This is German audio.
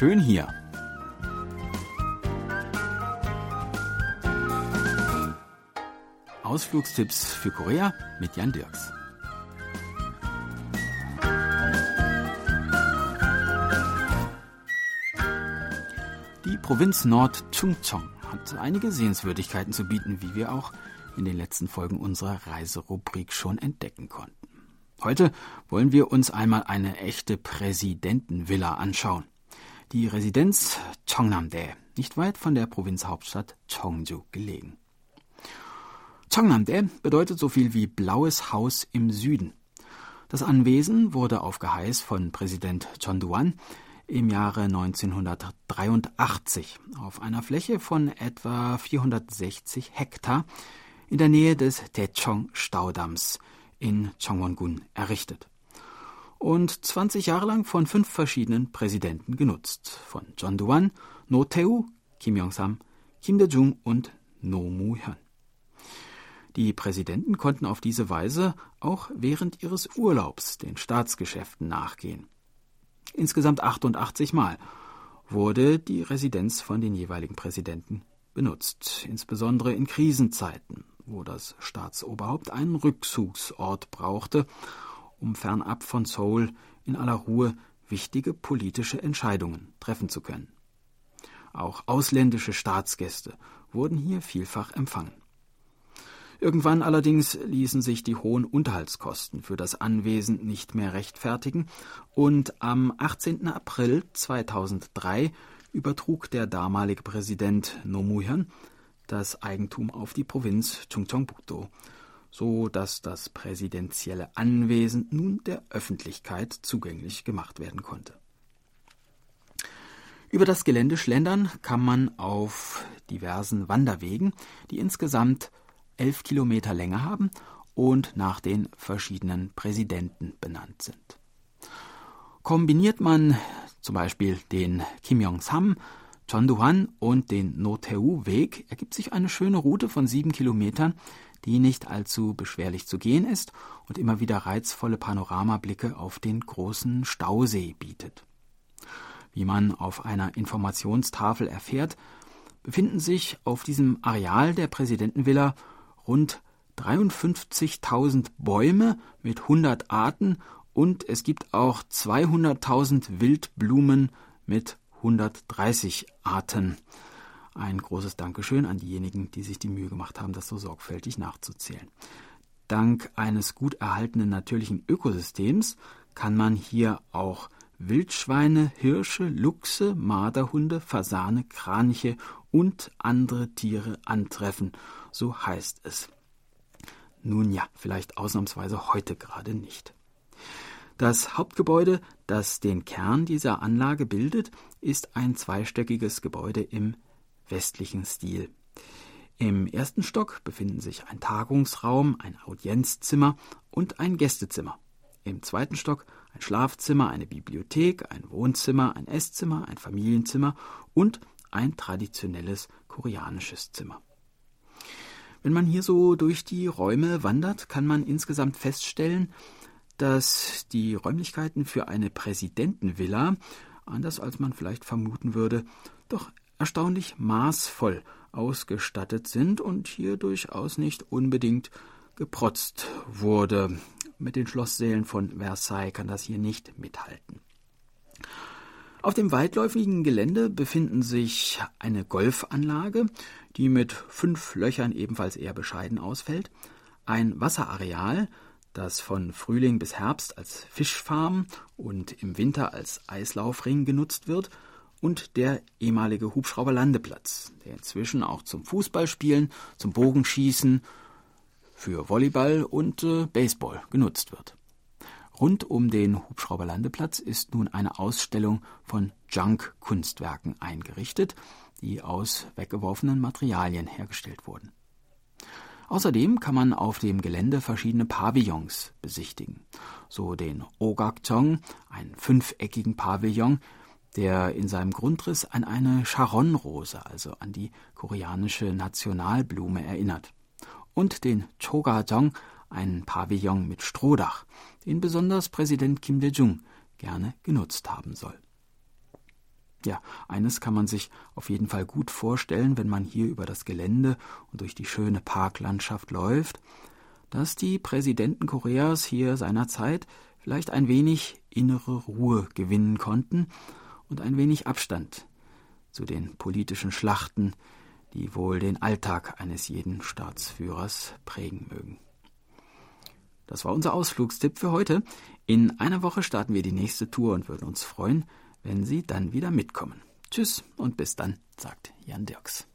schön hier. Ausflugstipps für Korea mit Jan Dirks. Die Provinz Nord-Chungcheong hat einige Sehenswürdigkeiten zu bieten, wie wir auch in den letzten Folgen unserer Reiserubrik schon entdecken konnten. Heute wollen wir uns einmal eine echte Präsidentenvilla anschauen. Die Residenz Cheongnam-dae, nicht weit von der Provinzhauptstadt Cheongju gelegen. Cheongnam-dae bedeutet so viel wie blaues Haus im Süden. Das Anwesen wurde auf Geheiß von Präsident Chon Duan im Jahre 1983 auf einer Fläche von etwa 460 Hektar in der Nähe des Taechong-Staudamms in Changwon-gun errichtet und 20 Jahre lang von fünf verschiedenen Präsidenten genutzt, von John Duan, No Tae-woo, Kim Yong-sam, Kim Dae-jung und No Moo-hyun. Die Präsidenten konnten auf diese Weise auch während ihres Urlaubs den Staatsgeschäften nachgehen. Insgesamt 88 Mal wurde die Residenz von den jeweiligen Präsidenten benutzt, insbesondere in Krisenzeiten, wo das Staatsoberhaupt einen Rückzugsort brauchte, um fernab von Seoul in aller Ruhe wichtige politische Entscheidungen treffen zu können. Auch ausländische Staatsgäste wurden hier vielfach empfangen. Irgendwann allerdings ließen sich die hohen Unterhaltskosten für das Anwesen nicht mehr rechtfertigen und am 18. April 2003 übertrug der damalige Präsident Nomuhyun das Eigentum auf die Provinz Chungcheongbuk-do, so dass das präsidentielle Anwesen nun der Öffentlichkeit zugänglich gemacht werden konnte. Über das Gelände schlendern kann man auf diversen Wanderwegen, die insgesamt elf Kilometer Länge haben und nach den verschiedenen Präsidenten benannt sind. Kombiniert man zum Beispiel den Kim Jong-sam, Chon Du-han und den No Tae-woo-Weg, ergibt sich eine schöne Route von sieben Kilometern, die nicht allzu beschwerlich zu gehen ist und immer wieder reizvolle Panoramablicke auf den großen Stausee bietet. Wie man auf einer Informationstafel erfährt, befinden sich auf diesem Areal der Präsidentenvilla rund 53.000 Bäume mit 100 Arten und es gibt auch 200.000 Wildblumen mit 130 Arten. Ein großes Dankeschön an diejenigen, die sich die Mühe gemacht haben, das so sorgfältig nachzuzählen. Dank eines gut erhaltenen natürlichen Ökosystems kann man hier auch Wildschweine, Hirsche, Luchse, Marderhunde, Fasane, Kraniche und andere Tiere antreffen, so heißt es. Nun ja, vielleicht ausnahmsweise heute gerade nicht. Das Hauptgebäude, das den Kern dieser Anlage bildet, ist ein zweistöckiges Gebäude im westlichen Stil. Im ersten Stock befinden sich ein Tagungsraum, ein Audienzzimmer und ein Gästezimmer. Im zweiten Stock ein Schlafzimmer, eine Bibliothek, ein Wohnzimmer, ein Esszimmer, ein Familienzimmer und ein traditionelles koreanisches Zimmer. Wenn man hier so durch die Räume wandert, kann man insgesamt feststellen, dass die Räumlichkeiten für eine Präsidentenvilla, anders als man vielleicht vermuten würde, doch erstaunlich maßvoll ausgestattet sind und hier durchaus nicht unbedingt geprotzt wurde. Mit den Schlosssälen von Versailles kann das hier nicht mithalten. Auf dem weitläufigen Gelände befinden sich eine Golfanlage, die mit fünf Löchern ebenfalls eher bescheiden ausfällt, ein Wasserareal, das von Frühling bis Herbst als Fischfarm und im Winter als Eislaufring genutzt wird, und der ehemalige Hubschrauberlandeplatz, der inzwischen auch zum Fußballspielen, zum Bogenschießen, für Volleyball und äh, Baseball genutzt wird. Rund um den Hubschrauberlandeplatz ist nun eine Ausstellung von Junk-Kunstwerken eingerichtet, die aus weggeworfenen Materialien hergestellt wurden. Außerdem kann man auf dem Gelände verschiedene Pavillons besichtigen. So den Ogakchong, einen fünfeckigen Pavillon, der in seinem Grundriss an eine Charonrose, also an die koreanische Nationalblume, erinnert. Und den Chogajong, einen Pavillon mit Strohdach, den besonders Präsident Kim Dae-jung gerne genutzt haben soll. Ja, eines kann man sich auf jeden Fall gut vorstellen, wenn man hier über das Gelände und durch die schöne Parklandschaft läuft, dass die Präsidenten Koreas hier seinerzeit vielleicht ein wenig innere Ruhe gewinnen konnten und ein wenig Abstand zu den politischen Schlachten, die wohl den Alltag eines jeden Staatsführers prägen mögen. Das war unser Ausflugstipp für heute. In einer Woche starten wir die nächste Tour und würden uns freuen, wenn Sie dann wieder mitkommen. Tschüss und bis dann, sagt Jan Dirks.